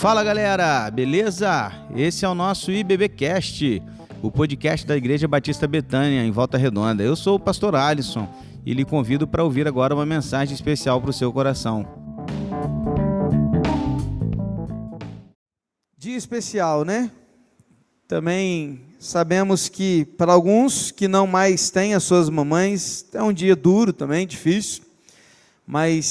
Fala galera, beleza? Esse é o nosso IBBcast, o podcast da Igreja Batista Betânia, em Volta Redonda. Eu sou o pastor Alisson e lhe convido para ouvir agora uma mensagem especial para o seu coração. Dia especial, né? Também sabemos que para alguns que não mais têm as suas mamães, é um dia duro também, difícil, mas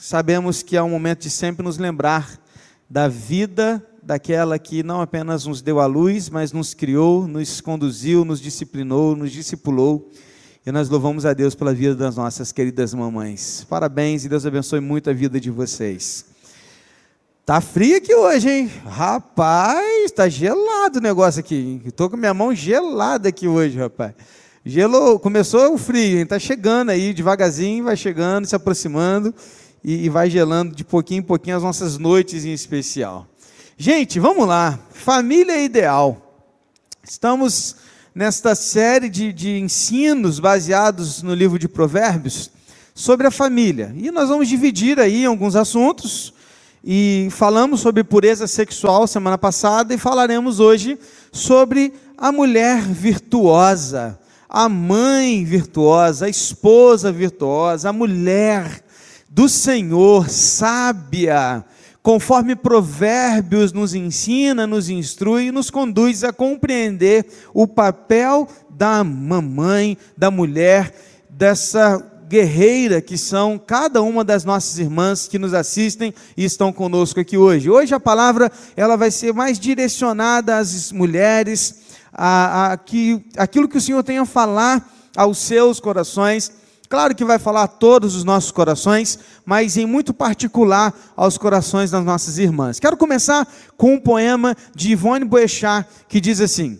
sabemos que é um momento de sempre nos lembrar da vida daquela que não apenas nos deu a luz, mas nos criou, nos conduziu, nos disciplinou, nos discipulou. E nós louvamos a Deus pela vida das nossas queridas mamães. Parabéns e Deus abençoe muito a vida de vocês. Tá frio aqui hoje, hein? Rapaz, tá gelado o negócio aqui. Estou com minha mão gelada aqui hoje, rapaz. Gelou, começou o frio, hein? Tá chegando aí, devagarzinho, vai chegando, se aproximando e, e vai gelando de pouquinho em pouquinho as nossas noites em especial. Gente, vamos lá. Família ideal. Estamos nesta série de, de ensinos baseados no livro de Provérbios sobre a família. E nós vamos dividir aí alguns assuntos. E falamos sobre pureza sexual semana passada e falaremos hoje sobre a mulher virtuosa, a mãe virtuosa, a esposa virtuosa, a mulher do Senhor, sábia, conforme Provérbios nos ensina, nos instrui e nos conduz a compreender o papel da mamãe, da mulher, dessa guerreira que são cada uma das nossas irmãs que nos assistem e estão conosco aqui hoje. Hoje a palavra ela vai ser mais direcionada às mulheres, a, a que, aquilo que o Senhor tem a falar aos seus corações Claro que vai falar a todos os nossos corações, mas em muito particular aos corações das nossas irmãs. Quero começar com um poema de Ivone Boechat que diz assim: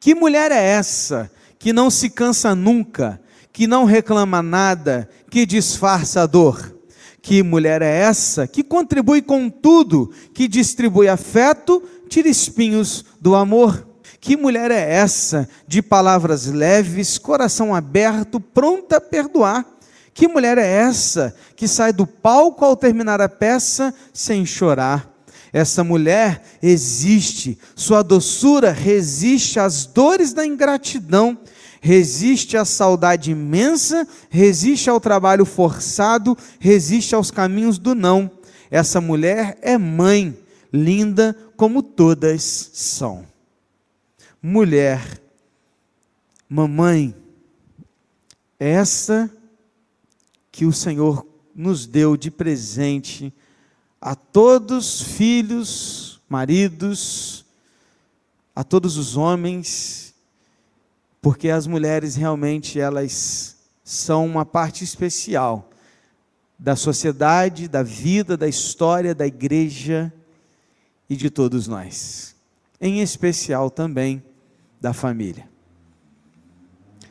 Que mulher é essa que não se cansa nunca, que não reclama nada, que disfarça a dor? Que mulher é essa que contribui com tudo, que distribui afeto, tira espinhos do amor? Que mulher é essa, de palavras leves, coração aberto, pronta a perdoar? Que mulher é essa, que sai do palco ao terminar a peça sem chorar? Essa mulher existe, sua doçura resiste às dores da ingratidão, resiste à saudade imensa, resiste ao trabalho forçado, resiste aos caminhos do não. Essa mulher é mãe, linda como todas são mulher, mamãe, essa que o Senhor nos deu de presente a todos filhos, maridos, a todos os homens, porque as mulheres realmente elas são uma parte especial da sociedade, da vida, da história da igreja e de todos nós. Em especial também da família.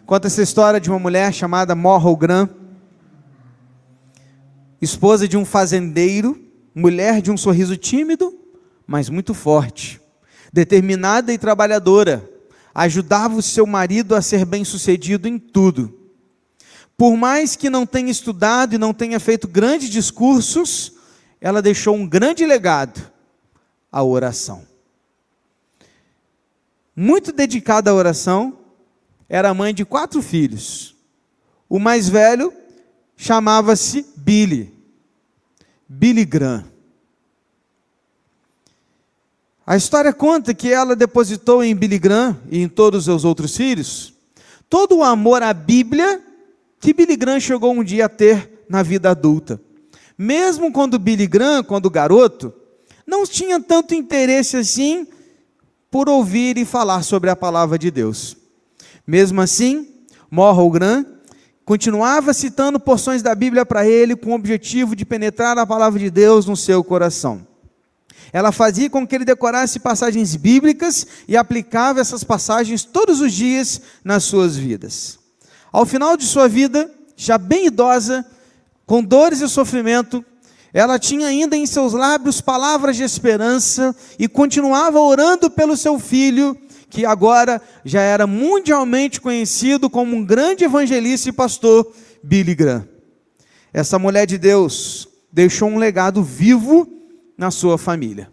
Conta essa história de uma mulher chamada Morro Gran, esposa de um fazendeiro, mulher de um sorriso tímido, mas muito forte, determinada e trabalhadora, ajudava o seu marido a ser bem-sucedido em tudo. Por mais que não tenha estudado e não tenha feito grandes discursos, ela deixou um grande legado: a oração muito dedicada à oração, era mãe de quatro filhos. O mais velho chamava-se Billy, Billy Graham. A história conta que ela depositou em Billy Graham e em todos os seus outros filhos todo o amor à Bíblia que Billy Graham chegou um dia a ter na vida adulta. Mesmo quando Billy Graham, quando garoto, não tinha tanto interesse assim por ouvir e falar sobre a palavra de Deus. Mesmo assim, Morrogran continuava citando porções da Bíblia para ele com o objetivo de penetrar a palavra de Deus no seu coração. Ela fazia com que ele decorasse passagens bíblicas e aplicava essas passagens todos os dias nas suas vidas. Ao final de sua vida, já bem idosa, com dores e sofrimento, ela tinha ainda em seus lábios palavras de esperança e continuava orando pelo seu filho, que agora já era mundialmente conhecido como um grande evangelista e pastor, Billy Graham. Essa mulher de Deus deixou um legado vivo na sua família.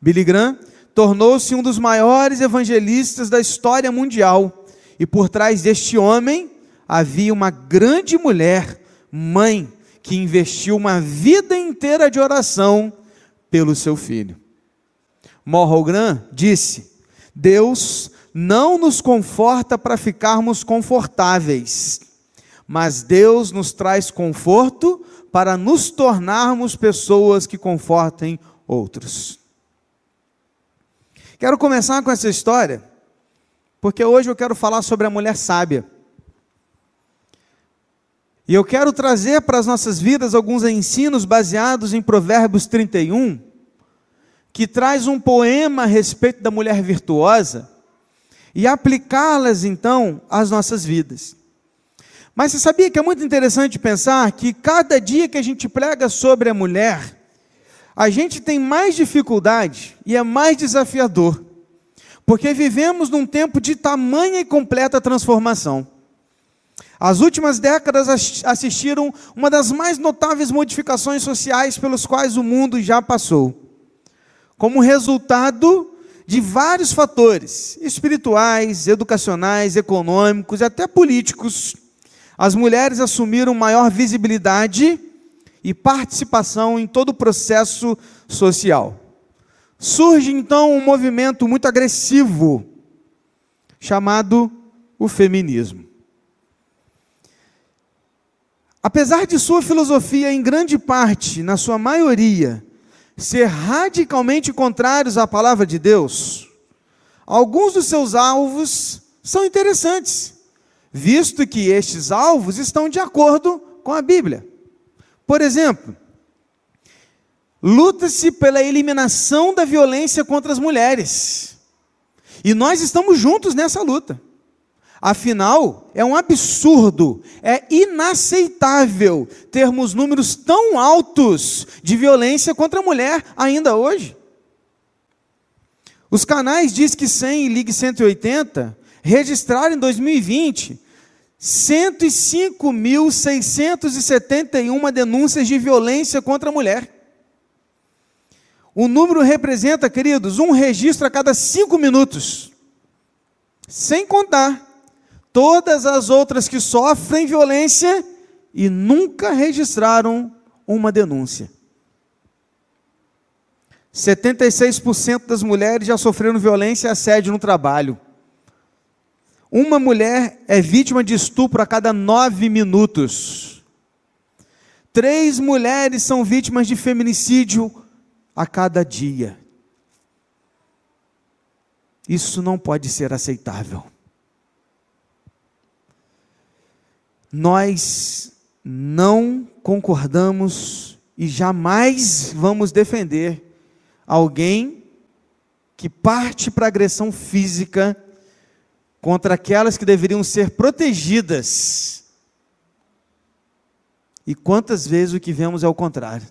Billy Graham tornou-se um dos maiores evangelistas da história mundial. E por trás deste homem havia uma grande mulher, mãe, que investiu uma vida inteira de oração pelo seu filho. Morrogran disse: Deus não nos conforta para ficarmos confortáveis, mas Deus nos traz conforto para nos tornarmos pessoas que confortem outros. Quero começar com essa história, porque hoje eu quero falar sobre a mulher sábia. E eu quero trazer para as nossas vidas alguns ensinos baseados em Provérbios 31, que traz um poema a respeito da mulher virtuosa, e aplicá-las então às nossas vidas. Mas você sabia que é muito interessante pensar que cada dia que a gente prega sobre a mulher, a gente tem mais dificuldade e é mais desafiador, porque vivemos num tempo de tamanha e completa transformação. As últimas décadas assistiram uma das mais notáveis modificações sociais pelos quais o mundo já passou. Como resultado de vários fatores espirituais, educacionais, econômicos e até políticos, as mulheres assumiram maior visibilidade e participação em todo o processo social. Surge então um movimento muito agressivo chamado o feminismo. Apesar de sua filosofia, em grande parte, na sua maioria, ser radicalmente contrários à palavra de Deus, alguns dos seus alvos são interessantes, visto que estes alvos estão de acordo com a Bíblia. Por exemplo, luta-se pela eliminação da violência contra as mulheres. E nós estamos juntos nessa luta. Afinal, é um absurdo, é inaceitável termos números tão altos de violência contra a mulher ainda hoje. Os canais Disque 100 e Ligue 180 registraram em 2020 105.671 denúncias de violência contra a mulher. O número representa, queridos, um registro a cada cinco minutos. Sem contar todas as outras que sofrem violência e nunca registraram uma denúncia. 76% das mulheres já sofreram violência e assédio no trabalho. Uma mulher é vítima de estupro a cada nove minutos. Três mulheres são vítimas de feminicídio a cada dia. Isso não pode ser aceitável. Nós não concordamos e jamais vamos defender alguém que parte para agressão física contra aquelas que deveriam ser protegidas. E quantas vezes o que vemos é o contrário?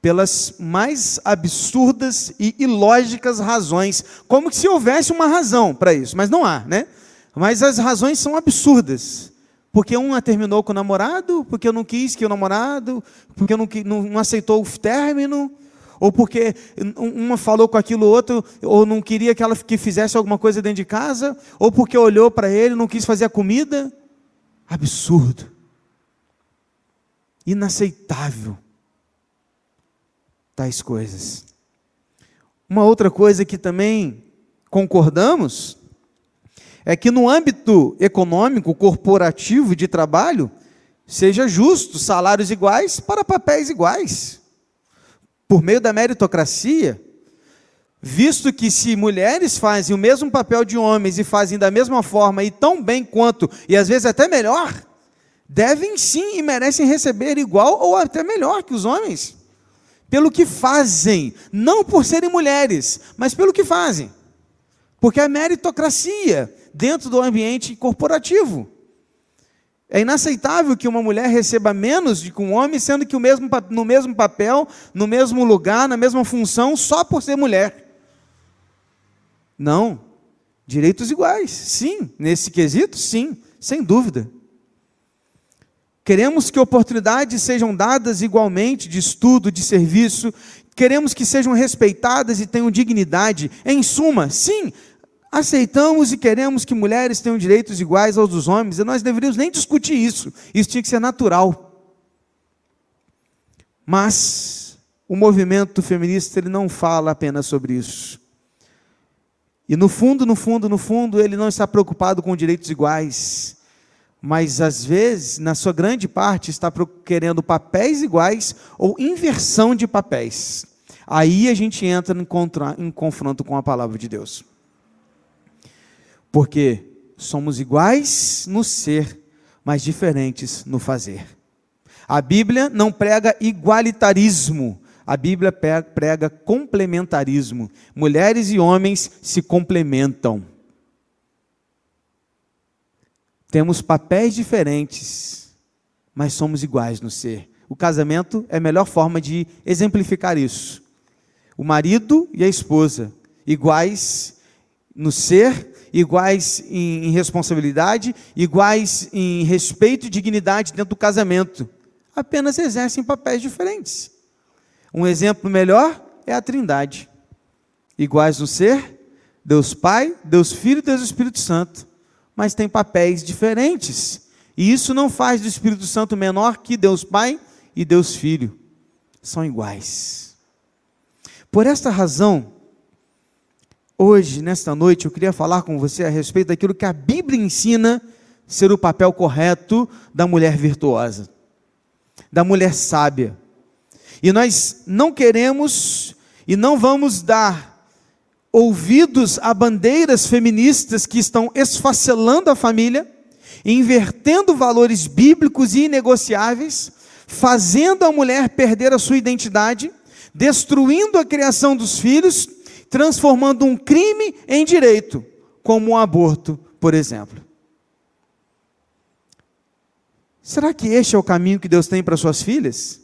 Pelas mais absurdas e ilógicas razões, como se houvesse uma razão para isso, mas não há, né? Mas as razões são absurdas. Porque uma terminou com o namorado, porque eu não quis que o namorado, porque não, não, não aceitou o término, ou porque uma falou com aquilo outro, ou não queria que ela que fizesse alguma coisa dentro de casa, ou porque olhou para ele não quis fazer a comida. Absurdo. Inaceitável. Tais coisas. Uma outra coisa que também concordamos é que no âmbito econômico, corporativo de trabalho, seja justo salários iguais para papéis iguais. Por meio da meritocracia, visto que se mulheres fazem o mesmo papel de homens e fazem da mesma forma e tão bem quanto, e às vezes até melhor, devem sim e merecem receber igual ou até melhor que os homens. Pelo que fazem, não por serem mulheres, mas pelo que fazem. Porque a meritocracia dentro do ambiente corporativo. É inaceitável que uma mulher receba menos do que um homem, sendo que o mesmo, no mesmo papel, no mesmo lugar, na mesma função, só por ser mulher. Não. Direitos iguais, sim. Nesse quesito, sim, sem dúvida. Queremos que oportunidades sejam dadas igualmente de estudo, de serviço, queremos que sejam respeitadas e tenham dignidade. Em suma, sim, aceitamos e queremos que mulheres tenham direitos iguais aos dos homens, e nós deveríamos nem discutir isso, isso tinha que ser natural. Mas o movimento feminista ele não fala apenas sobre isso. E no fundo, no fundo, no fundo, ele não está preocupado com direitos iguais, mas às vezes, na sua grande parte, está querendo papéis iguais ou inversão de papéis. Aí a gente entra em, contra, em confronto com a palavra de Deus. Porque somos iguais no ser, mas diferentes no fazer. A Bíblia não prega igualitarismo, a Bíblia prega complementarismo. Mulheres e homens se complementam. Temos papéis diferentes, mas somos iguais no ser. O casamento é a melhor forma de exemplificar isso. O marido e a esposa, iguais no ser, iguais em, responsabilidade, iguais em respeito e dignidade dentro do casamento. Apenas exercem papéis diferentes. Um exemplo melhor é a Trindade. Iguais no ser, Deus Pai, Deus Filho e Deus Espírito Santo, mas tem papéis diferentes. E isso não faz do Espírito Santo menor que Deus Pai e Deus Filho. São iguais. Por esta razão, hoje, nesta noite, eu queria falar com você a respeito daquilo que a Bíblia ensina ser o papel correto da mulher virtuosa, da mulher sábia. E nós não queremos e não vamos dar ouvidos a bandeiras feministas que estão esfacelando a família, invertendo valores bíblicos e inegociáveis, fazendo a mulher perder a sua identidade, destruindo a criação dos filhos, transformando um crime em direito, como o um aborto, por exemplo. Será que este é o caminho que Deus tem para suas filhas?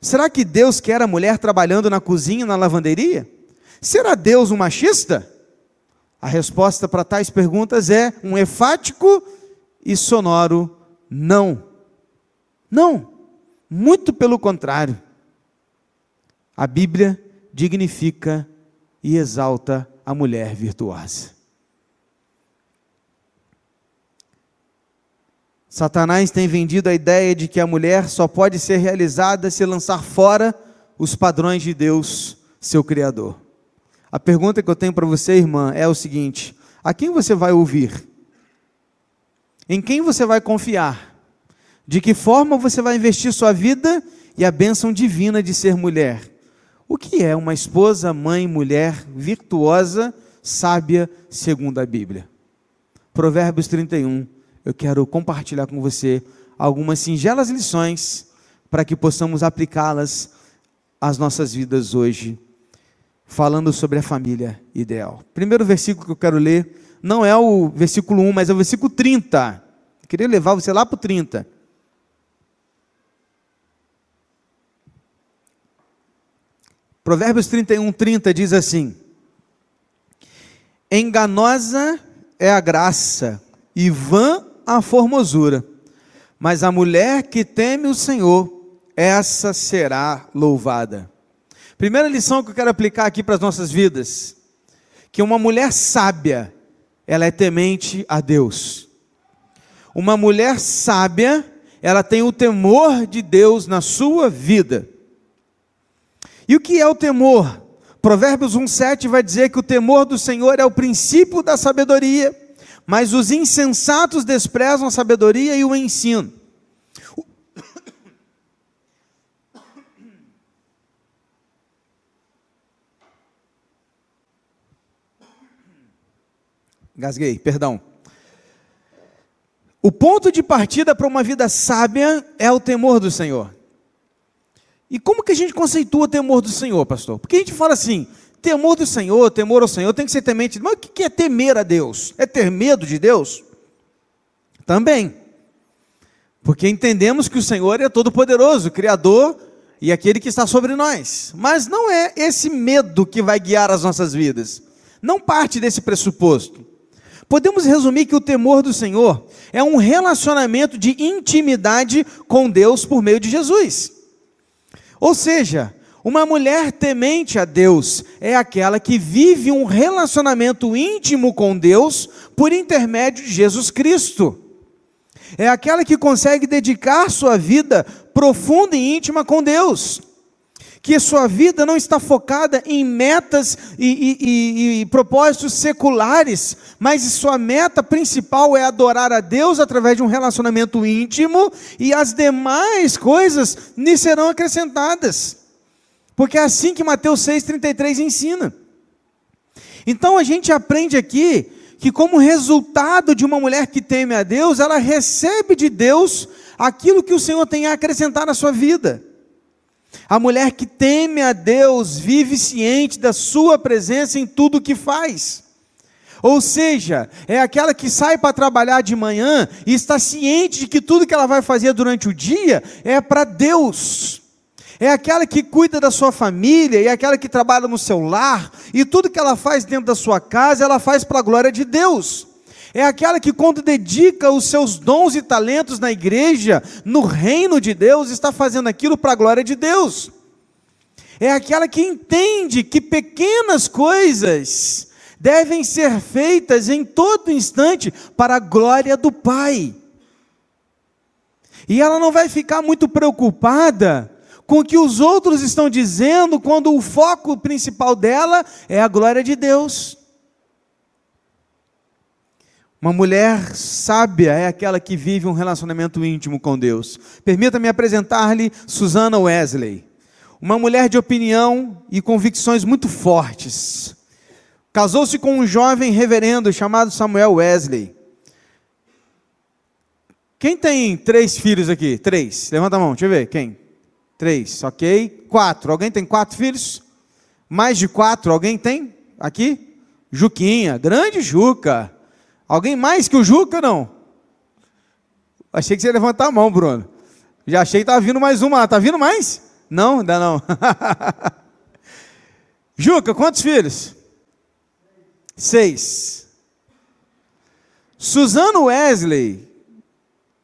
Será que Deus quer a mulher trabalhando na cozinha, na lavanderia? Será Deus um machista? A resposta para tais perguntas é um enfático e sonoro não. Não. Muito pelo contrário. A Bíblia dignifica e exalta a mulher virtuosa. Satanás tem vendido a ideia de que a mulher só pode ser realizada se lançar fora os padrões de Deus, seu Criador. A pergunta que eu tenho para você, irmã, é o seguinte: a quem você vai ouvir? Em quem você vai confiar? De que forma você vai investir sua vida e a bênção divina de ser mulher? O que é uma esposa, mãe, mulher virtuosa, sábia, segundo a Bíblia? Provérbios 31 eu quero compartilhar com você algumas singelas lições para que possamos aplicá-las às nossas vidas hoje, falando sobre a família ideal. Primeiro versículo que eu quero ler não é o versículo 1, mas é o versículo 30. Eu queria levar você lá para o 30. Provérbios 31, 30 diz assim: Enganosa é a graça, e vã a formosura, mas a mulher que teme o Senhor, essa será louvada. Primeira lição que eu quero aplicar aqui para as nossas vidas: que uma mulher sábia, ela é temente a Deus. Uma mulher sábia, ela tem o temor de Deus na sua vida. E o que é o temor? Provérbios 1,7 vai dizer que o temor do Senhor é o princípio da sabedoria mas os insensatos desprezam a sabedoria e o ensino. Gasguei, perdão. O ponto de partida para uma vida sábia é o temor do Senhor. E como que a gente conceitua temor do Senhor, pastor? Porque a gente fala assim, Temor do Senhor, temor ao Senhor, tem que ser temente. Mas o que é temer a Deus? É ter medo de Deus? Também. Porque entendemos que o Senhor é todo-poderoso, Criador e aquele que está sobre nós. Mas não é esse medo que vai guiar as nossas vidas. Não parte desse pressuposto. Podemos resumir que o temor do Senhor é um relacionamento de intimidade com Deus por meio de Jesus. Ou seja, Uma mulher temente a Deus é aquela que vive um relacionamento íntimo com Deus por intermédio de Jesus Cristo. É aquela que consegue dedicar sua vida profunda e íntima com Deus. Que sua vida não está focada em metas e, e, e, e propósitos seculares, mas sua meta principal é adorar a Deus através de um relacionamento íntimo e as demais coisas lhe serão acrescentadas. Porque é assim que Mateus 6,33 ensina. Então a gente aprende aqui que, como resultado de uma mulher que teme a Deus, ela recebe de Deus aquilo que o Senhor tem a acrescentar na sua vida. A mulher que teme a Deus vive ciente da sua presença em tudo que faz. Ou seja, é aquela que sai para trabalhar de manhã e está ciente de que tudo que ela vai fazer durante o dia é para Deus é aquela que cuida da sua família, é aquela que trabalha no seu lar, e tudo que ela faz dentro da sua casa, ela faz para a glória de Deus. É aquela que, quando dedica os seus dons e talentos na igreja, no reino de Deus, está fazendo aquilo para a glória de Deus. É aquela que entende que pequenas coisas devem ser feitas em todo instante para a glória do Pai. E ela não vai ficar muito preocupada com o que os outros estão dizendo, quando o foco principal dela é a glória de Deus. Uma mulher sábia é aquela que vive um relacionamento íntimo com Deus. Permita-me apresentar-lhe Susana Wesley, uma mulher de opinião e convicções muito fortes. Casou-se com um jovem reverendo chamado Samuel Wesley. Quem tem três filhos aqui? Três. Levanta a mão, deixa eu ver. Quem? Três, ok. Quatro. Alguém tem quatro filhos? Mais de quatro, alguém tem? Aqui? Juquinha, grande Juca. Alguém mais que o Juca, não? Achei que você ia levantar a mão, Bruno. Já achei que estava vindo mais uma. Está vindo mais? Não, ainda não. Juca, quantos filhos? Seis. Suzano Wesley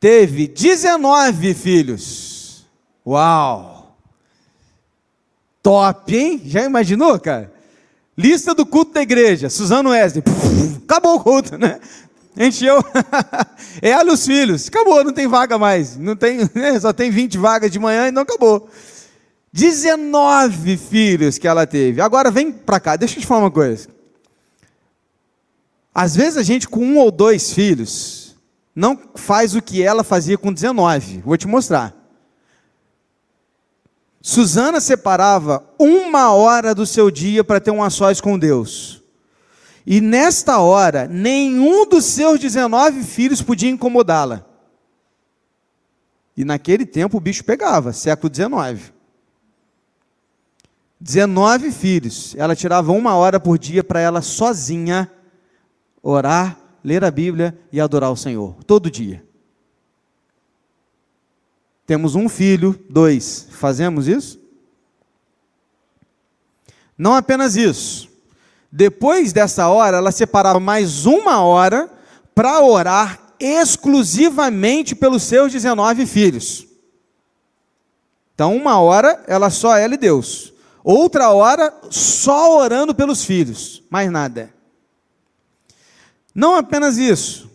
teve 19 filhos. Uau! Top, hein? Já imaginou, cara? Lista do culto da igreja. Suzano Wesley. acabou o culto, né? Encheu. é ela os filhos. Acabou, não tem vaga mais. Não tem, né? Só tem 20 vagas de manhã e não acabou. 19 filhos que ela teve. Agora vem para cá, deixa eu te falar uma coisa. Às vezes a gente com um ou dois filhos não faz o que ela fazia com 19. Vou te mostrar. Susana separava uma hora do seu dia para ter um a sós com Deus. E nesta hora, nenhum dos seus 19 filhos podia incomodá-la. E naquele tempo o bicho pegava, século 19. 19 filhos. Ela tirava uma hora por dia para ela sozinha orar, ler a Bíblia e adorar o Senhor, todo dia. Temos um filho, dois. Fazemos isso? Não apenas isso. Depois dessa hora, ela separava mais uma hora para orar exclusivamente pelos seus 19 filhos. Então, uma hora, ela só ela e Deus. Outra hora, só orando pelos filhos. Mais nada. Não apenas isso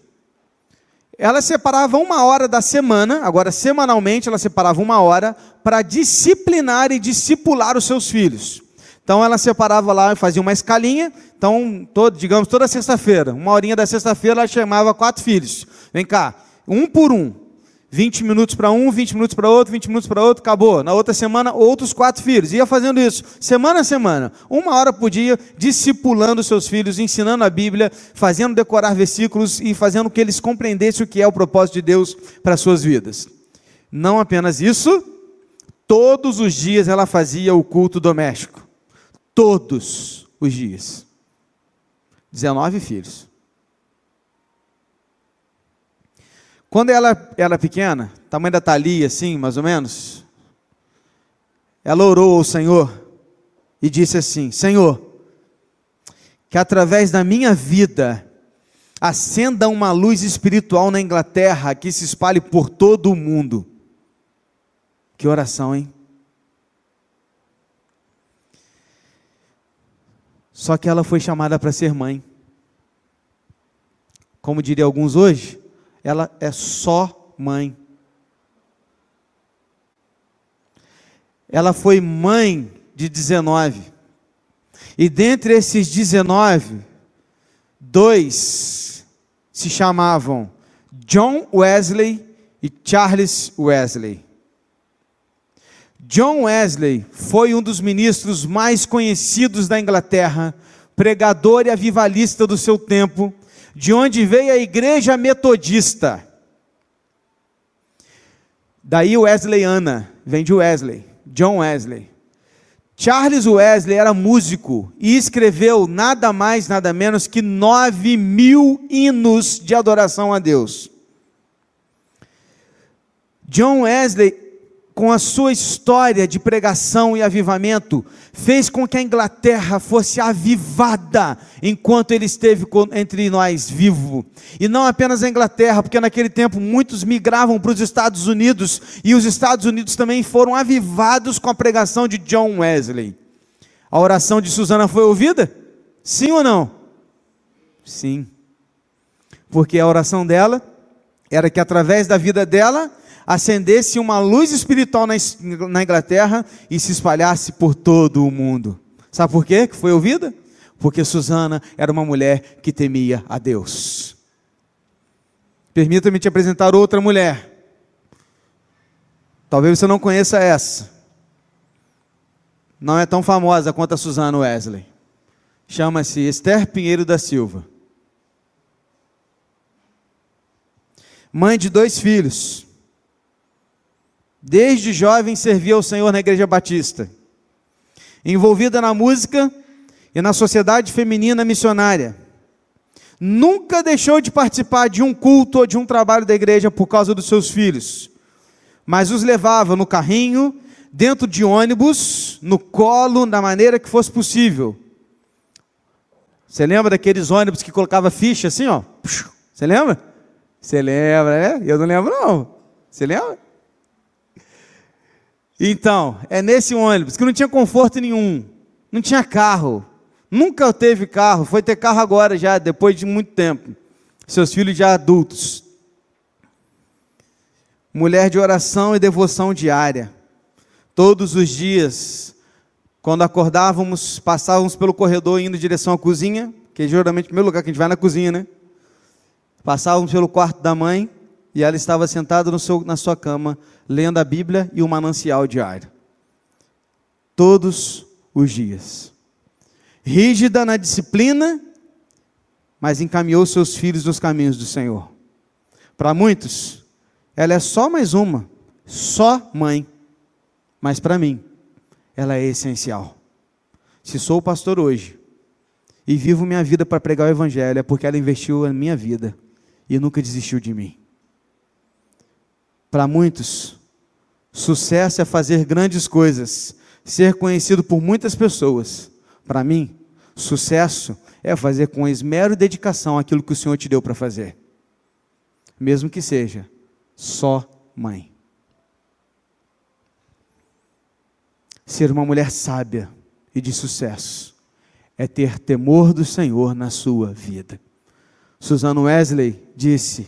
ela separava uma hora da semana, agora semanalmente ela separava uma hora para disciplinar e discipular os seus filhos. Então ela separava lá, fazia uma escalinha, então, todo, digamos, toda sexta-feira, uma horinha da sexta-feira, ela chamava quatro filhos. Vem cá, um por um. 20 minutos para um, 20 minutos para outro, 20 minutos para outro, acabou. Na outra semana, outros quatro filhos. Ia fazendo isso, semana a semana, uma hora por dia, discipulando seus filhos, ensinando a Bíblia, fazendo decorar versículos e fazendo que eles compreendessem o que é o propósito de Deus para as suas vidas. Não apenas isso, todos os dias ela fazia o culto doméstico. Todos os dias. 19 filhos. Quando ela era pequena, tamanho da Thalia, assim, mais ou menos, ela orou ao Senhor e disse assim: Senhor, que através da minha vida acenda uma luz espiritual na Inglaterra que se espalhe por todo o mundo. Que oração, hein? Só que ela foi chamada para ser mãe. Como diria alguns hoje, ela é só mãe. Ela foi mãe de 19. E dentre esses 19, dois se chamavam John Wesley e Charles Wesley. John Wesley foi um dos ministros mais conhecidos da Inglaterra, pregador e avivalista do seu tempo, de onde veio a igreja metodista. Daí Wesleyana, vem de Wesley, John Wesley. Charles Wesley era músico e escreveu nada mais, nada menos que nove mil hinos de adoração a Deus. John Wesley, com a sua história de pregação e avivamento, fez com que a Inglaterra fosse avivada enquanto ele esteve entre nós vivo. E não apenas a Inglaterra, porque naquele tempo muitos migravam para os Estados Unidos e os Estados Unidos também foram avivados com a pregação de John Wesley. A oração de Susana foi ouvida? Sim ou não? Sim. Porque a oração dela era que através da vida dela acendesse uma luz espiritual na, Inglaterra e se espalhasse por todo o mundo. Sabe por quê que foi ouvida? Porque Susana era uma mulher que temia a Deus. Permita-me te apresentar outra mulher. Talvez você não conheça essa. Não é tão famosa quanto a Susana Wesley. Chama-se Esther Pinheiro da Silva. Mãe de dois filhos. Desde jovem servia ao Senhor na igreja batista. Envolvida na música e na sociedade feminina missionária. Nunca deixou de participar de um culto ou de um trabalho da igreja por causa dos seus filhos. Mas os levava no carrinho, dentro de ônibus, no colo, da maneira que fosse possível. Você lembra daqueles ônibus que colocava ficha assim, ó? Você lembra? Você lembra, né? Eu não lembro não. Você lembra? Então, é nesse ônibus que não tinha conforto nenhum, não tinha carro, nunca teve carro, foi ter carro agora já, depois de muito tempo. Seus filhos já adultos. Mulher de oração e devoção diária. Todos os dias, quando acordávamos, passávamos pelo corredor indo em direção à cozinha, que é geralmente o primeiro lugar que a gente vai na cozinha, né? Passávamos pelo quarto da mãe e ela estava sentada seu, na sua cama, lendo a Bíblia e o manancial diário. Todos os dias. Rígida na disciplina, mas encaminhou seus filhos nos caminhos do Senhor. Para muitos, ela é só mais uma, só mãe. Mas para mim, ela é essencial. Se sou pastor hoje e vivo minha vida para pregar o Evangelho, é porque ela investiu na minha vida e nunca desistiu de mim. Para muitos, sucesso é fazer grandes coisas, ser conhecido por muitas pessoas. Para mim, sucesso é fazer com esmero e dedicação aquilo que o Senhor te deu para fazer, mesmo que seja só mãe. Ser uma mulher sábia e de sucesso é ter temor do Senhor na sua vida. Susana Wesley disse: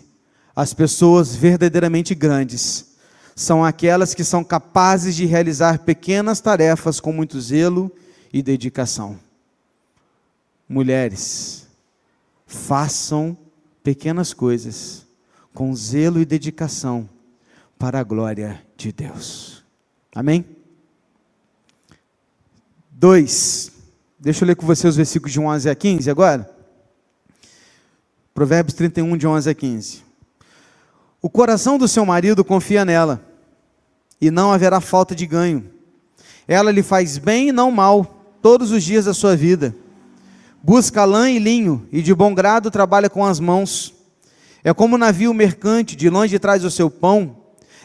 as pessoas verdadeiramente grandes são aquelas que são capazes de realizar pequenas tarefas com muito zelo e dedicação. Mulheres, façam pequenas coisas com zelo e dedicação para a glória de Deus. Amém? 2. Deixa eu ler com você os versículos de 11 a 15 agora. Provérbios 31, de 11 a 15. O coração do seu marido confia nela, e não haverá falta de ganho. Ela lhe faz bem e não mal, todos os dias da sua vida. Busca lã e linho, e de bom grado trabalha com as mãos. É como um navio mercante, de longe traz o seu pão.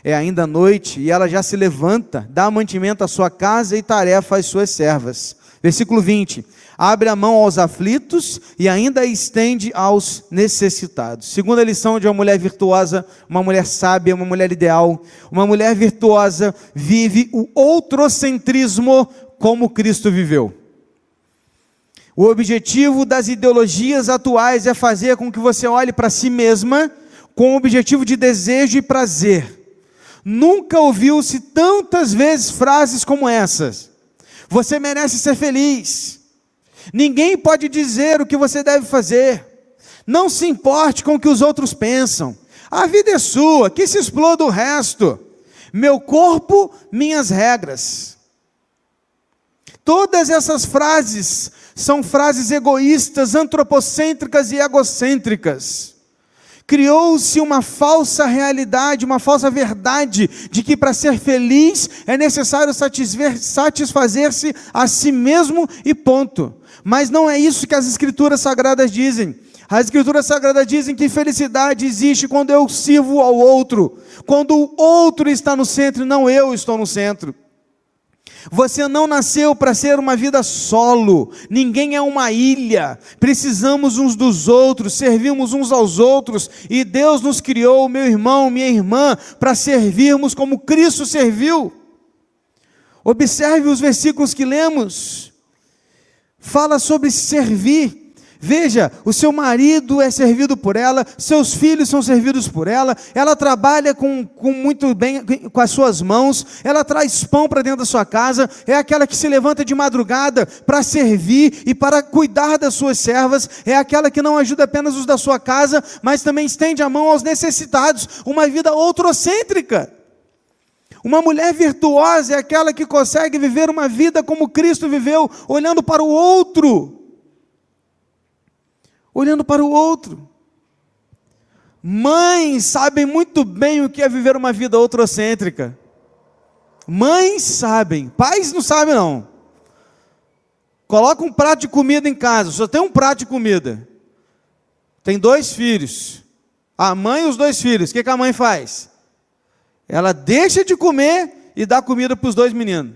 É ainda noite, e ela já se levanta, dá mantimento à sua casa e tarefa às suas servas. Versículo 20: Abre a mão aos aflitos e ainda estende aos necessitados. Segunda lição de uma mulher virtuosa, uma mulher sábia, uma mulher ideal. Uma mulher virtuosa vive o outrocentrismo como Cristo viveu. O objetivo das ideologias atuais é fazer com que você olhe para si mesma com o objetivo de desejo e prazer. Nunca ouviu-se tantas vezes frases como essas. Você merece ser feliz. Ninguém pode dizer o que você deve fazer. Não se importe com o que os outros pensam. A vida é sua, que se exploda o resto. Meu corpo, minhas regras. Todas essas frases são frases egoístas, antropocêntricas e egocêntricas criou-se uma falsa realidade, uma falsa verdade de que para ser feliz é necessário satisfazer-se a si mesmo e ponto. Mas não é isso que as escrituras sagradas dizem. As escrituras sagradas dizem que felicidade existe quando eu sirvo ao outro, quando o outro está no centro e não eu estou no centro. Você não nasceu para ser uma vida solo, ninguém é uma ilha, precisamos uns dos outros, servimos uns aos outros, e Deus nos criou, meu irmão, minha irmã, para servirmos como Cristo serviu. Observe os versículos que lemos, fala sobre servir. Veja, o seu marido é servido por ela, seus filhos são servidos por ela, ela trabalha com, com muito bem com as suas mãos, ela traz pão para dentro da sua casa, é aquela que se levanta de madrugada para servir e para cuidar das suas servas, é aquela que não ajuda apenas os da sua casa, mas também estende a mão aos necessitados, uma vida outrocêntrica. Uma mulher virtuosa é aquela que consegue viver uma vida como Cristo viveu, olhando para o outro olhando para o outro. Mães sabem muito bem o que é viver uma vida outrocêntrica. Mães sabem, pais não sabem não. Coloca um prato de comida em casa, só tem um prato de comida. Tem dois filhos. A mãe e os dois filhos. O que, que a mãe faz? Ela deixa de comer e dá comida para os dois meninos.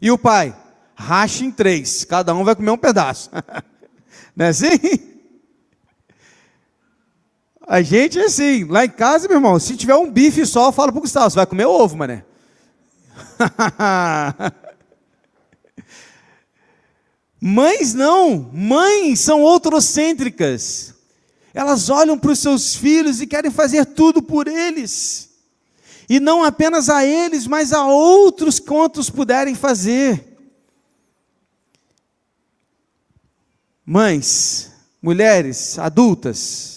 E o pai? Racha em três. Cada um vai comer um pedaço. Não é assim? A gente é assim, lá em casa, meu irmão, se tiver um bife só, eu falo pro Gustavo, você vai comer ovo, mané. Mães não, mães são outrocêntricas. Elas olham para os seus filhos e querem fazer tudo por eles. E não apenas a eles, mas a outros quantos puderem fazer. Mães, mulheres, adultas,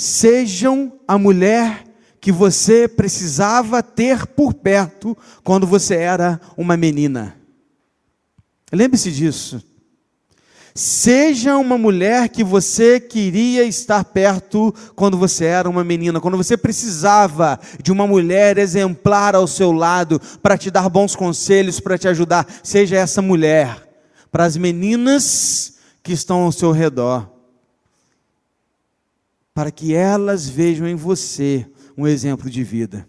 Sejam a mulher que você precisava ter por perto quando você era uma menina. Lembre-se disso. Seja uma mulher que você queria estar perto quando você era uma menina, quando você precisava de uma mulher exemplar ao seu lado para te dar bons conselhos, para te ajudar. Seja essa mulher para as meninas que estão ao seu redor para que elas vejam em você um exemplo de vida.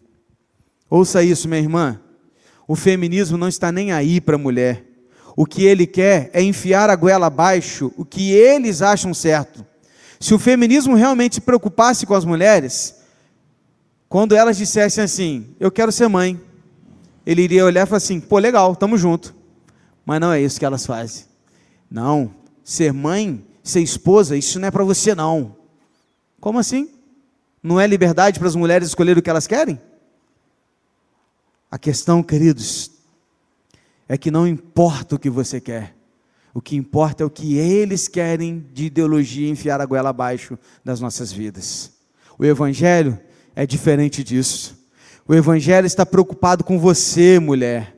Ouça isso, minha irmã. O feminismo não está nem aí para a mulher. O que ele quer é enfiar a goela abaixo o que eles acham certo. Se o feminismo realmente se preocupasse com as mulheres, quando elas dissessem assim, eu quero ser mãe, ele iria olhar e falar assim, pô, legal, estamos junto. Mas não é isso que elas fazem. Não, ser mãe, ser esposa, isso não é para você não. Como assim? Não é liberdade para as mulheres escolher o que elas querem? A questão, queridos, é que não importa o que você quer, o que importa é o que eles querem de ideologia enfiar a goela abaixo das nossas vidas. O Evangelho é diferente disso. O Evangelho está preocupado com você, mulher.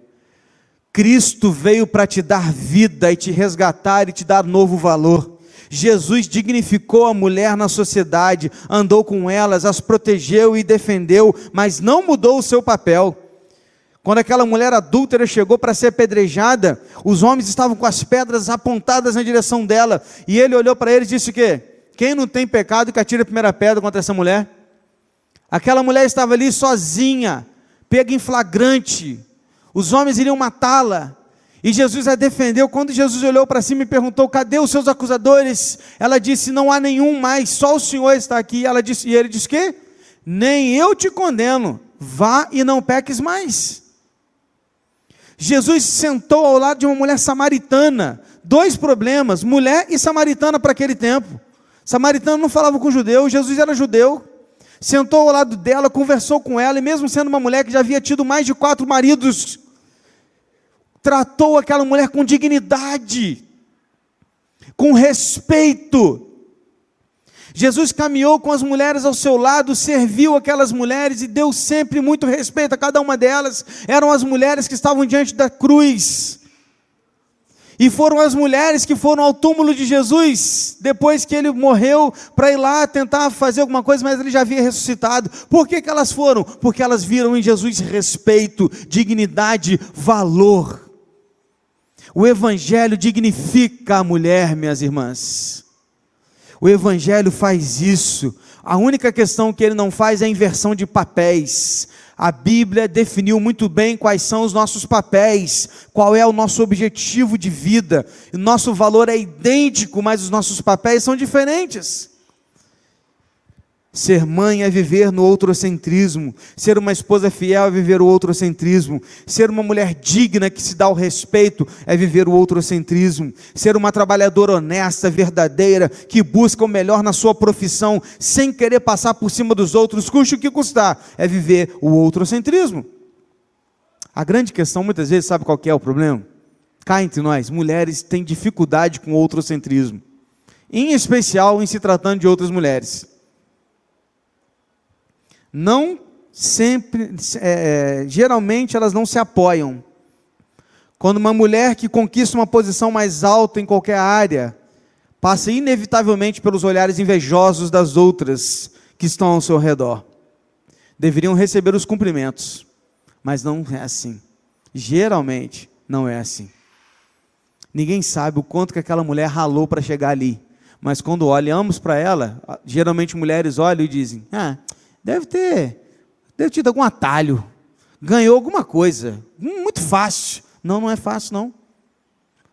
Cristo veio para te dar vida e te resgatar e te dar novo valor. Jesus dignificou a mulher na sociedade, andou com elas, as protegeu e defendeu, mas não mudou o seu papel. Quando aquela mulher adúltera chegou para ser apedrejada, os homens estavam com as pedras apontadas na direção dela, e ele olhou para eles e disse o quê? Quem não tem pecado que atire a primeira pedra contra essa mulher? Aquela mulher estava ali sozinha, pega em flagrante. Os homens iriam matá-la. E Jesus a defendeu. Quando Jesus olhou para cima e perguntou: Cadê os seus acusadores? Ela disse: Não há nenhum mais, só o Senhor está aqui. Ela disse, e ele disse: Que? Nem eu te condeno. Vá e não peques mais. Jesus sentou ao lado de uma mulher samaritana, dois problemas: mulher e samaritana para aquele tempo. Samaritana não falava com judeu, Jesus era judeu. Sentou ao lado dela, conversou com ela, e mesmo sendo uma mulher que já havia tido mais de quatro maridos, tratou aquela mulher com dignidade, com respeito. Jesus caminhou com as mulheres ao seu lado, serviu aquelas mulheres e deu sempre muito respeito a cada uma delas. Eram as mulheres que estavam diante da cruz. E foram as mulheres que foram ao túmulo de Jesus, depois que ele morreu, para ir lá tentar fazer alguma coisa, mas ele já havia ressuscitado. Por que, que elas foram? Porque elas viram em Jesus respeito, dignidade, valor. O Evangelho dignifica a mulher, minhas irmãs. O Evangelho faz isso. A única questão que ele não faz é a inversão de papéis. A Bíblia definiu muito bem quais são os nossos papéis, qual é o nosso objetivo de vida. O nosso valor é idêntico, mas os nossos papéis são diferentes. Ser mãe é viver no outrocentrismo. Ser uma esposa fiel é viver o outrocentrismo. Ser uma mulher digna que se dá o respeito é viver o outrocentrismo. Ser uma trabalhadora honesta, verdadeira, que busca o melhor na sua profissão, sem querer passar por cima dos outros, custe o que custar, é viver o outrocentrismo. A grande questão, muitas vezes, sabe qual é o problema? Cá entre nós, mulheres têm dificuldade com o outrocentrismo. Em especial em se tratando de outras mulheres não sempre, é, é, geralmente elas não se apoiam. Quando uma mulher que conquista uma posição mais alta em qualquer área, passa inevitavelmente pelos olhares invejosos das outras que estão ao seu redor. Deveriam receber os cumprimentos, mas não é assim. Geralmente não é assim. Ninguém sabe o quanto que aquela mulher ralou para chegar ali. Mas quando olhamos para ela, geralmente mulheres olham e dizem: Ah, Deve ter, deve ter tido algum atalho. Ganhou alguma coisa. Muito fácil. Não, não é fácil, não.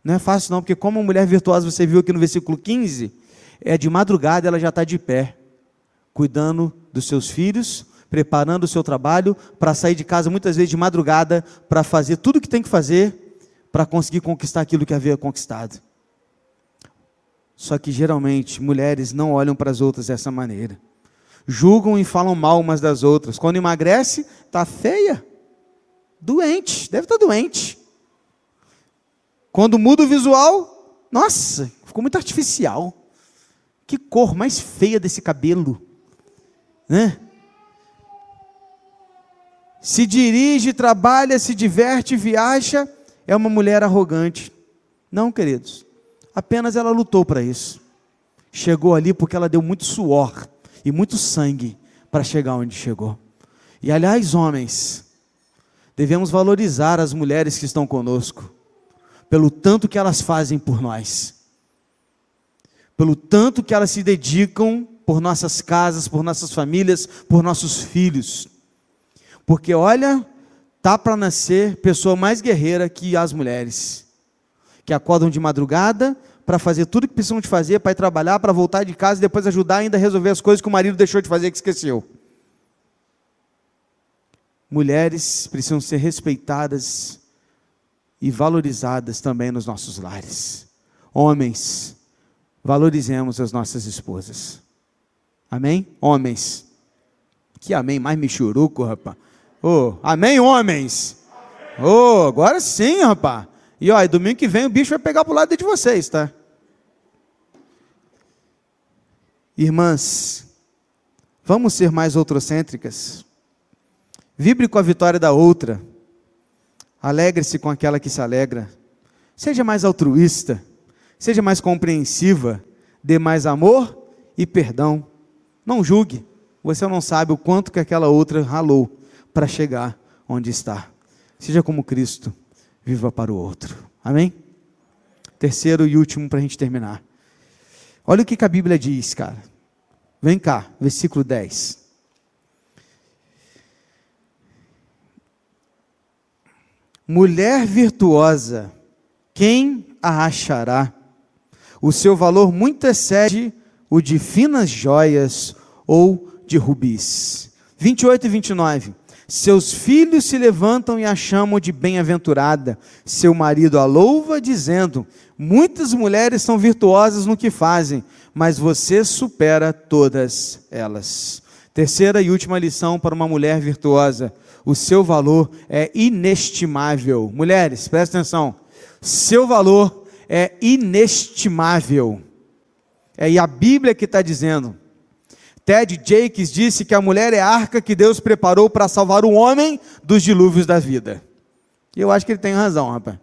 Não é fácil, não, porque como mulher virtuosa, você viu aqui no versículo 15, é de madrugada ela já está de pé, cuidando dos seus filhos, preparando o seu trabalho para sair de casa muitas vezes de madrugada para fazer tudo o que tem que fazer para conseguir conquistar aquilo que havia conquistado. Só que geralmente mulheres não olham para as outras dessa maneira julgam e falam mal umas das outras. Quando emagrece, está feia, doente, deve estar tá doente. Quando muda o visual, nossa, ficou muito artificial. Que cor mais feia desse cabelo, né? Se dirige, trabalha, se diverte, viaja, é uma mulher arrogante. Não, queridos. Apenas ela lutou para isso. Chegou ali porque ela deu muito suor e muito sangue para chegar onde chegou. E aliás, homens, devemos valorizar as mulheres que estão conosco, pelo tanto que elas fazem por nós, pelo tanto que elas se dedicam por nossas casas, por nossas famílias, por nossos filhos. Porque olha, tá para nascer pessoa mais guerreira que as mulheres, que acordam de madrugada, para fazer tudo que precisam de fazer, para ir trabalhar, para voltar de casa e depois ajudar ainda a resolver as coisas que o marido deixou de fazer que esqueceu. Mulheres precisam ser respeitadas e valorizadas também nos nossos lares. Homens, valorizemos as nossas esposas. Amém? Homens. Que amém mais michuruco, rapaz. Oh, amém, homens? Oh, agora sim, rapaz. E ó, domingo que vem o bicho vai pegar pro lado de vocês, tá? Irmãs, vamos ser mais outrocêntricas. Vibre com a vitória da outra. Alegre-se com aquela que se alegra. Seja mais altruísta. Seja mais compreensiva. Dê mais amor e perdão. Não julgue. Você não sabe o quanto que aquela outra ralou para chegar onde está. Seja como Cristo. Viva para o outro. Amém? Terceiro e último para a gente terminar. Olha o que, que a Bíblia diz, cara. Vem cá, versículo 10. Mulher virtuosa, quem a achará? O seu valor muito excede o de finas joias ou de rubis. 28 e 29. Seus filhos se levantam e a chamam de bem-aventurada. Seu marido a louva, dizendo: Muitas mulheres são virtuosas no que fazem, mas você supera todas elas. Terceira e última lição para uma mulher virtuosa: o seu valor é inestimável. Mulheres, presta atenção. Seu valor é inestimável. É e a Bíblia que está dizendo. Ted Jakes disse que a mulher é a arca que Deus preparou para salvar o homem dos dilúvios da vida. E eu acho que ele tem razão, rapaz.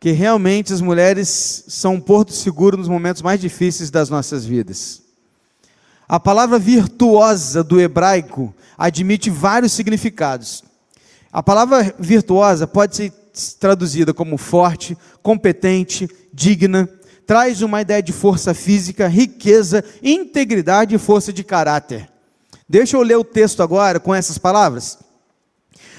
Que realmente as mulheres são um porto seguro nos momentos mais difíceis das nossas vidas. A palavra virtuosa do hebraico admite vários significados. A palavra virtuosa pode ser traduzida como forte, competente, digna, traz uma ideia de força física, riqueza, integridade e força de caráter. Deixa eu ler o texto agora com essas palavras.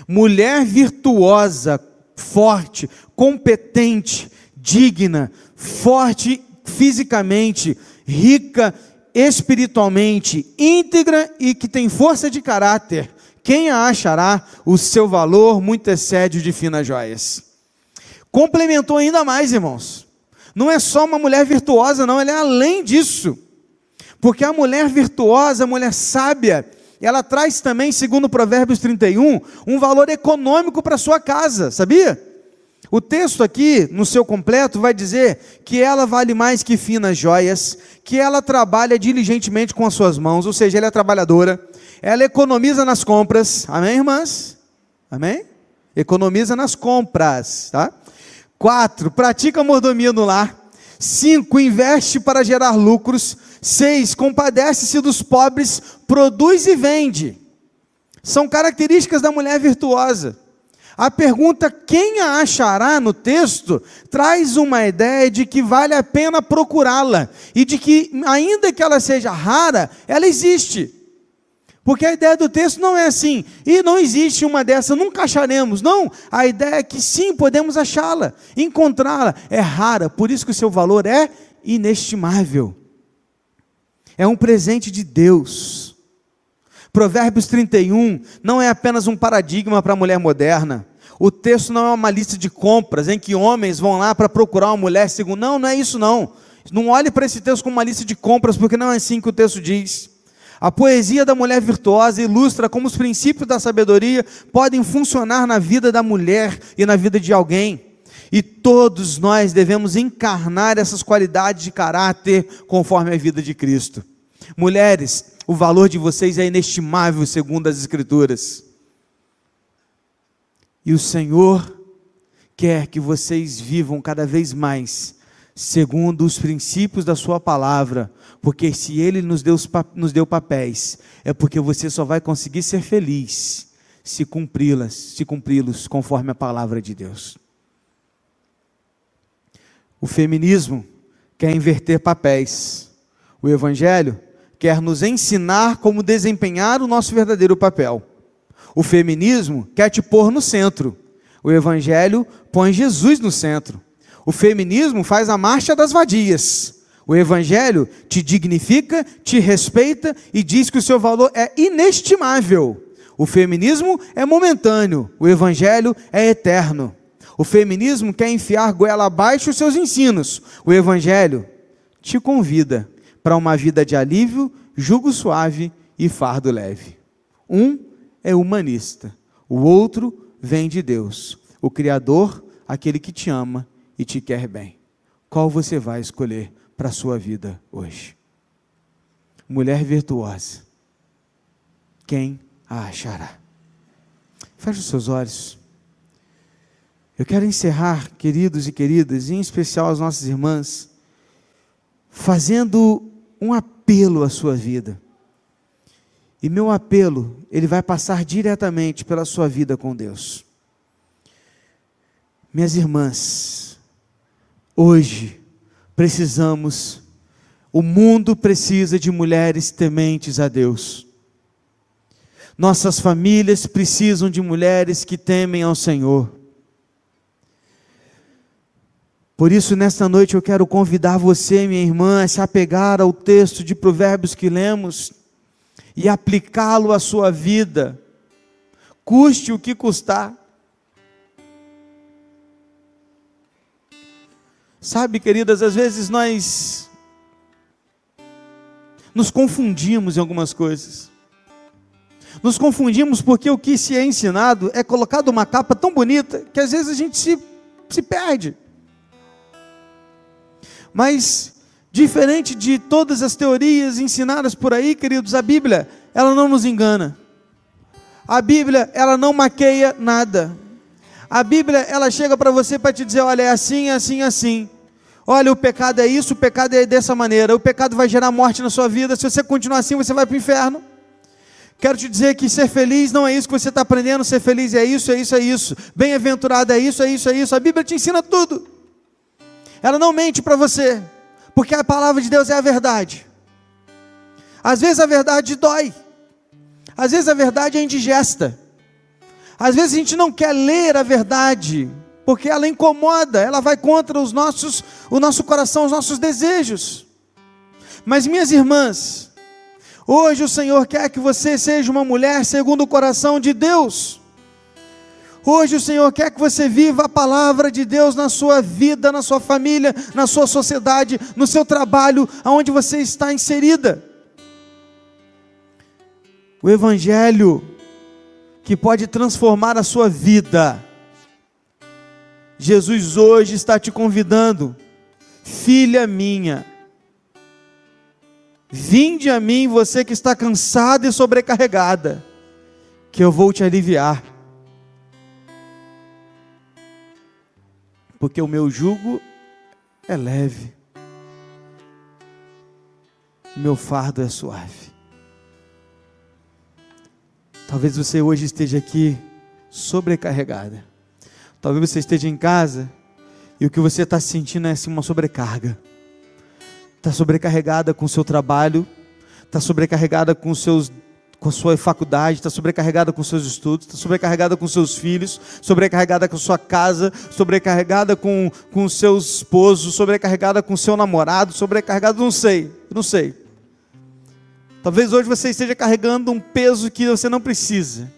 Mulher virtuosa, forte, competente, digna, forte fisicamente, rica espiritualmente, íntegra e que tem força de caráter. Quem a achará, o seu valor muito excede o de finas joias. Complementou ainda mais, irmãos não é só uma mulher virtuosa, não, ela é além disso. Porque a mulher virtuosa, a mulher sábia, ela traz também, segundo Provérbios 31, um valor econômico para sua casa, sabia? O texto aqui, no seu completo, vai dizer que ela vale mais que finas joias, que ela trabalha diligentemente com as suas mãos, ou seja, ela é trabalhadora, ela economiza nas compras, amém, irmãs? Amém? Economiza nas compras, tá? Quatro, pratica mordomia no lar. Cinco, investe para gerar lucros. Seis, compadece-se dos pobres, produz e vende. São características da mulher virtuosa. A pergunta quem a achará no texto traz uma ideia de que vale a pena procurá-la e de que, ainda que ela seja rara, ela existe. Porque a ideia do texto não é assim, e não existe uma dessa, nunca acharemos. Não, a ideia é que sim, podemos achá-la, encontrá-la. É rara, por isso que o seu valor é inestimável. É um presente de Deus. Provérbios 31 não é apenas um paradigma para a mulher moderna. O texto não é uma lista de compras em que homens vão lá para procurar uma mulher segundo. Não, não é isso não. Não olhe para esse texto como uma lista de compras, porque não é assim que o texto diz. A poesia da mulher virtuosa ilustra como os princípios da sabedoria podem funcionar na vida da mulher e na vida de alguém. E todos nós devemos encarnar essas qualidades de caráter conforme a vida de Cristo. Mulheres, o valor de vocês é inestimável segundo as Escrituras. E o Senhor quer que vocês vivam cada vez mais segundo os princípios da Sua palavra, porque se Ele nos deu, nos deu papéis, é porque você só vai conseguir ser feliz se cumpri-las, se cumpri-los conforme a palavra de Deus. O feminismo quer inverter papéis. O Evangelho quer nos ensinar como desempenhar o nosso verdadeiro papel. O feminismo quer te pôr no centro. O Evangelho põe Jesus no centro. O feminismo faz a marcha das vadias. O Evangelho te dignifica, te respeita e diz que o seu valor é inestimável. O feminismo é momentâneo, o Evangelho é eterno. O feminismo quer enfiar goela abaixo os seus ensinos. O Evangelho te convida para uma vida de alívio, jugo suave e fardo leve. Um é humanista, o outro vem de Deus, o Criador, aquele que te ama e te quer bem. Qual você vai escolher para a sua vida hoje? Mulher virtuosa. Quem a achará? Feche os seus olhos. Eu quero encerrar, queridos e queridas, em especial as nossas irmãs, fazendo um apelo à sua vida. E meu apelo, ele vai passar diretamente pela sua vida com Deus. Minhas irmãs, Hoje precisamos, o mundo precisa de mulheres tementes a Deus. Nossas famílias precisam de mulheres que temem ao Senhor. Por isso, nesta noite, eu quero convidar você, minha irmã, a se apegar ao texto de Provérbios que lemos e aplicá-lo à sua vida, custe o que custar. Sabe, queridas, às vezes nós nos confundimos em algumas coisas. Nos confundimos porque o que se é ensinado é colocado uma capa tão bonita que às vezes a gente se, se perde. Mas, diferente de todas as teorias ensinadas por aí, queridos, a Bíblia, ela não nos engana. A Bíblia, ela não maqueia nada. A Bíblia, ela chega para você para te dizer: olha, é assim, é assim, é assim. Olha, o pecado é isso, o pecado é dessa maneira. O pecado vai gerar morte na sua vida. Se você continuar assim, você vai para o inferno. Quero te dizer que ser feliz não é isso que você está aprendendo. Ser feliz é isso, é isso, é isso. Bem-aventurado é isso, é isso, é isso. A Bíblia te ensina tudo. Ela não mente para você, porque a palavra de Deus é a verdade. Às vezes a verdade dói. Às vezes a verdade é indigesta. Às vezes a gente não quer ler a verdade, porque ela incomoda, ela vai contra os nossos, o nosso coração, os nossos desejos. Mas minhas irmãs, hoje o Senhor quer que você seja uma mulher segundo o coração de Deus. Hoje o Senhor quer que você viva a palavra de Deus na sua vida, na sua família, na sua sociedade, no seu trabalho, aonde você está inserida. O evangelho que pode transformar a sua vida. Jesus hoje está te convidando, filha minha, vinde a mim, você que está cansada e sobrecarregada, que eu vou te aliviar. Porque o meu jugo é leve, meu fardo é suave. Talvez você hoje esteja aqui sobrecarregada. Talvez você esteja em casa e o que você está sentindo é assim, uma sobrecarga. Está sobrecarregada com o seu trabalho, está sobrecarregada com seus com a sua faculdade, está sobrecarregada com seus estudos, está sobrecarregada com seus filhos, sobrecarregada com sua casa, sobrecarregada com, com seus esposos, sobrecarregada com seu namorado, sobrecarregada, não sei, não sei. Talvez hoje você esteja carregando um peso que você não precisa.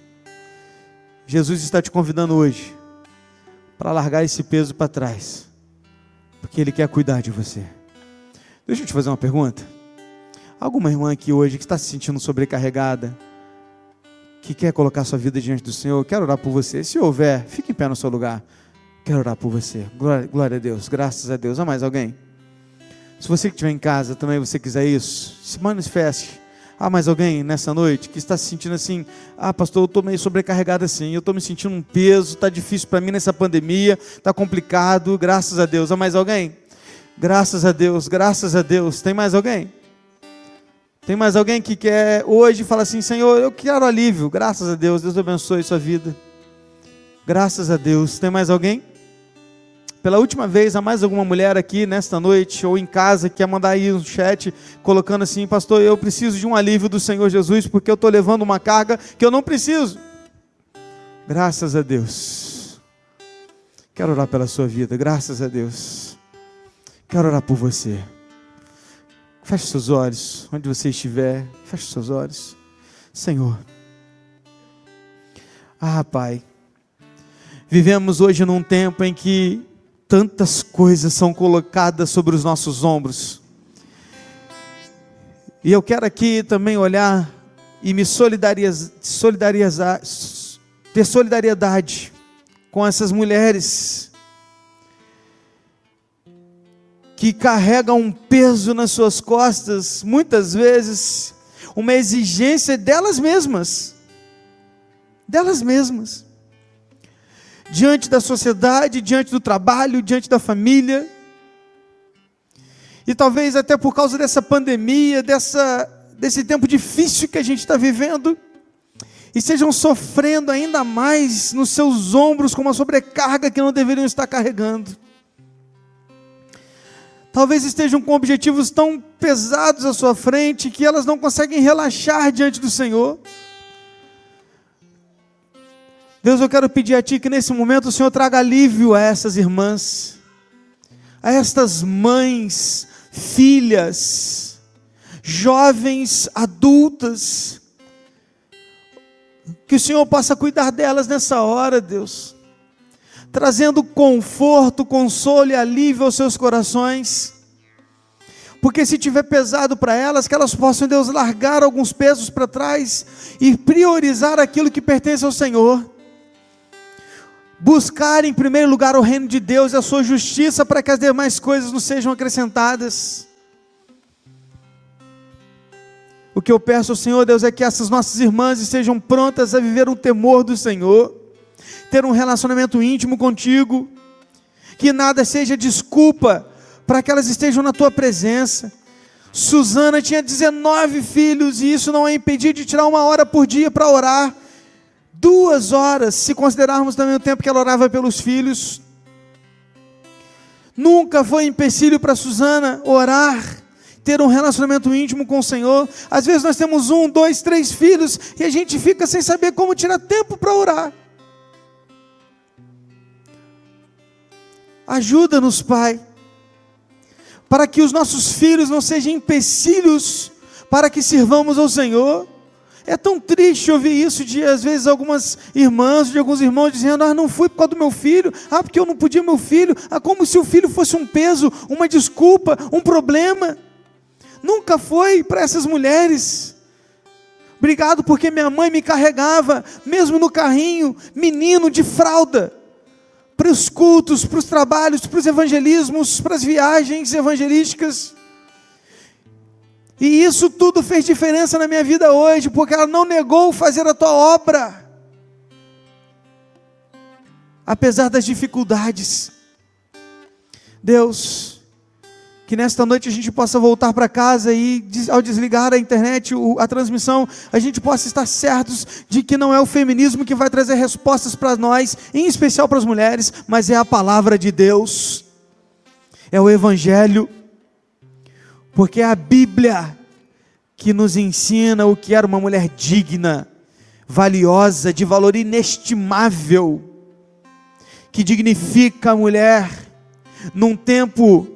Jesus está te convidando hoje para largar esse peso para trás, porque Ele quer cuidar de você. Deixa eu te fazer uma pergunta. Alguma irmã aqui hoje que está se sentindo sobrecarregada, que quer colocar sua vida diante do Senhor, quero orar por você. Se houver, fique em pé no seu lugar. Quero orar por você. Glória, glória a Deus, graças a Deus. Há mais alguém? Se você que estiver em casa também você quiser isso, se manifeste. Há mais alguém nessa noite que está se sentindo assim? Ah, pastor, eu estou meio sobrecarregado assim, eu estou me sentindo um peso, está difícil para mim nessa pandemia, está complicado, graças a Deus. Há mais alguém? Graças a Deus, graças a Deus. Tem mais alguém? Tem mais alguém que quer hoje falar assim: Senhor, eu quero alívio, graças a Deus, Deus abençoe sua vida. Graças a Deus. Tem mais alguém? Pela última vez, há mais alguma mulher aqui nesta noite ou em casa que quer mandar aí um chat colocando assim: Pastor, eu preciso de um alívio do Senhor Jesus porque eu estou levando uma carga que eu não preciso. Graças a Deus. Quero orar pela sua vida, graças a Deus. Quero orar por você. Feche seus olhos, onde você estiver, feche seus olhos. Senhor. Ah, Pai. Vivemos hoje num tempo em que tantas coisas são colocadas sobre os nossos ombros. E eu quero aqui também olhar e me solidarizar, ter solidariedade com essas mulheres que carregam um peso nas suas costas, muitas vezes uma exigência delas mesmas, delas mesmas diante da sociedade, diante do trabalho, diante da família. E talvez até por causa dessa pandemia, dessa, desse tempo difícil que a gente está vivendo, e sejam sofrendo ainda mais nos seus ombros com uma sobrecarga que não deveriam estar carregando. Talvez estejam com objetivos tão pesados à sua frente que elas não conseguem relaxar diante do Senhor. Deus, eu quero pedir a Ti que nesse momento o Senhor traga alívio a essas irmãs, a estas mães, filhas, jovens, adultas, Que o Senhor possa cuidar delas nessa hora, Deus, trazendo conforto, consolo e alívio aos seus corações. Porque se tiver pesado para elas, que elas possam, Deus, largar alguns pesos para trás e priorizar aquilo que pertence ao Senhor. Buscar em primeiro lugar o reino de Deus e a sua justiça para que as demais coisas nos sejam acrescentadas. O que eu peço ao Senhor, Deus, é que essas nossas irmãs estejam prontas a viver um temor do Senhor, ter um relacionamento íntimo contigo, que nada seja desculpa para que elas estejam na tua presença. Suzana tinha 19 filhos e isso não a impediu de tirar uma hora por dia para orar, duas horas, se considerarmos também o tempo que ela orava pelos filhos. Nunca foi empecilho para Suzana orar ter um relacionamento íntimo com o Senhor. Às vezes nós temos um, dois, três filhos e a gente fica sem saber como tirar tempo para orar. Ajuda-nos, Pai, para que os nossos filhos não sejam empecilhos para que sirvamos ao Senhor. É tão triste ouvir isso de, às vezes, algumas irmãs, de alguns irmãos dizendo: Ah, não fui por causa do meu filho, ah, porque eu não podia meu filho, ah, como se o filho fosse um peso, uma desculpa, um problema. Nunca foi para essas mulheres. Obrigado porque minha mãe me carregava, mesmo no carrinho, menino de fralda, para os cultos, para os trabalhos, para os evangelismos, para as viagens evangelísticas. E isso tudo fez diferença na minha vida hoje, porque ela não negou fazer a tua obra, apesar das dificuldades. Deus, que nesta noite a gente possa voltar para casa e, ao desligar a internet, a transmissão, a gente possa estar certos de que não é o feminismo que vai trazer respostas para nós, em especial para as mulheres, mas é a palavra de Deus, é o Evangelho, porque é a Bíblia que nos ensina o que era uma mulher digna, valiosa, de valor inestimável, que dignifica a mulher num tempo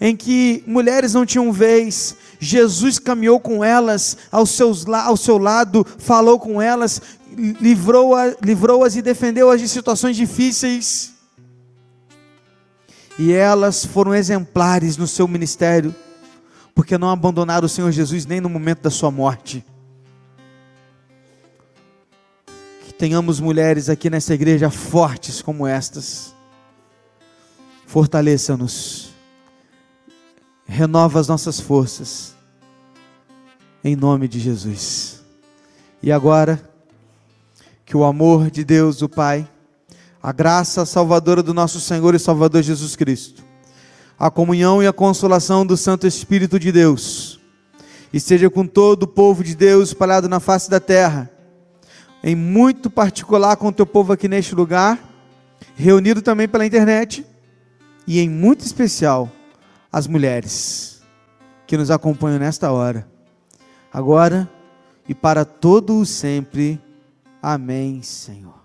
em que mulheres não tinham vez, Jesus caminhou com elas ao, seus, ao seu lado, falou com elas, livrou-as livrou e defendeu-as de situações difíceis. E elas foram exemplares no seu ministério, porque não abandonaram o Senhor Jesus nem no momento da sua morte. Que tenhamos mulheres aqui nessa igreja fortes como estas. Fortaleça-nos renova as nossas forças, em nome de Jesus. E agora, que o amor de Deus, o Pai, a graça salvadora do nosso Senhor e Salvador Jesus Cristo, a comunhão e a consolação do Santo Espírito de Deus, esteja com todo o povo de Deus espalhado na face da terra, em muito particular com o teu povo aqui neste lugar, reunido também pela internet, e em muito especial as mulheres que nos acompanham nesta hora, agora e para todo o sempre. Amém, Senhor.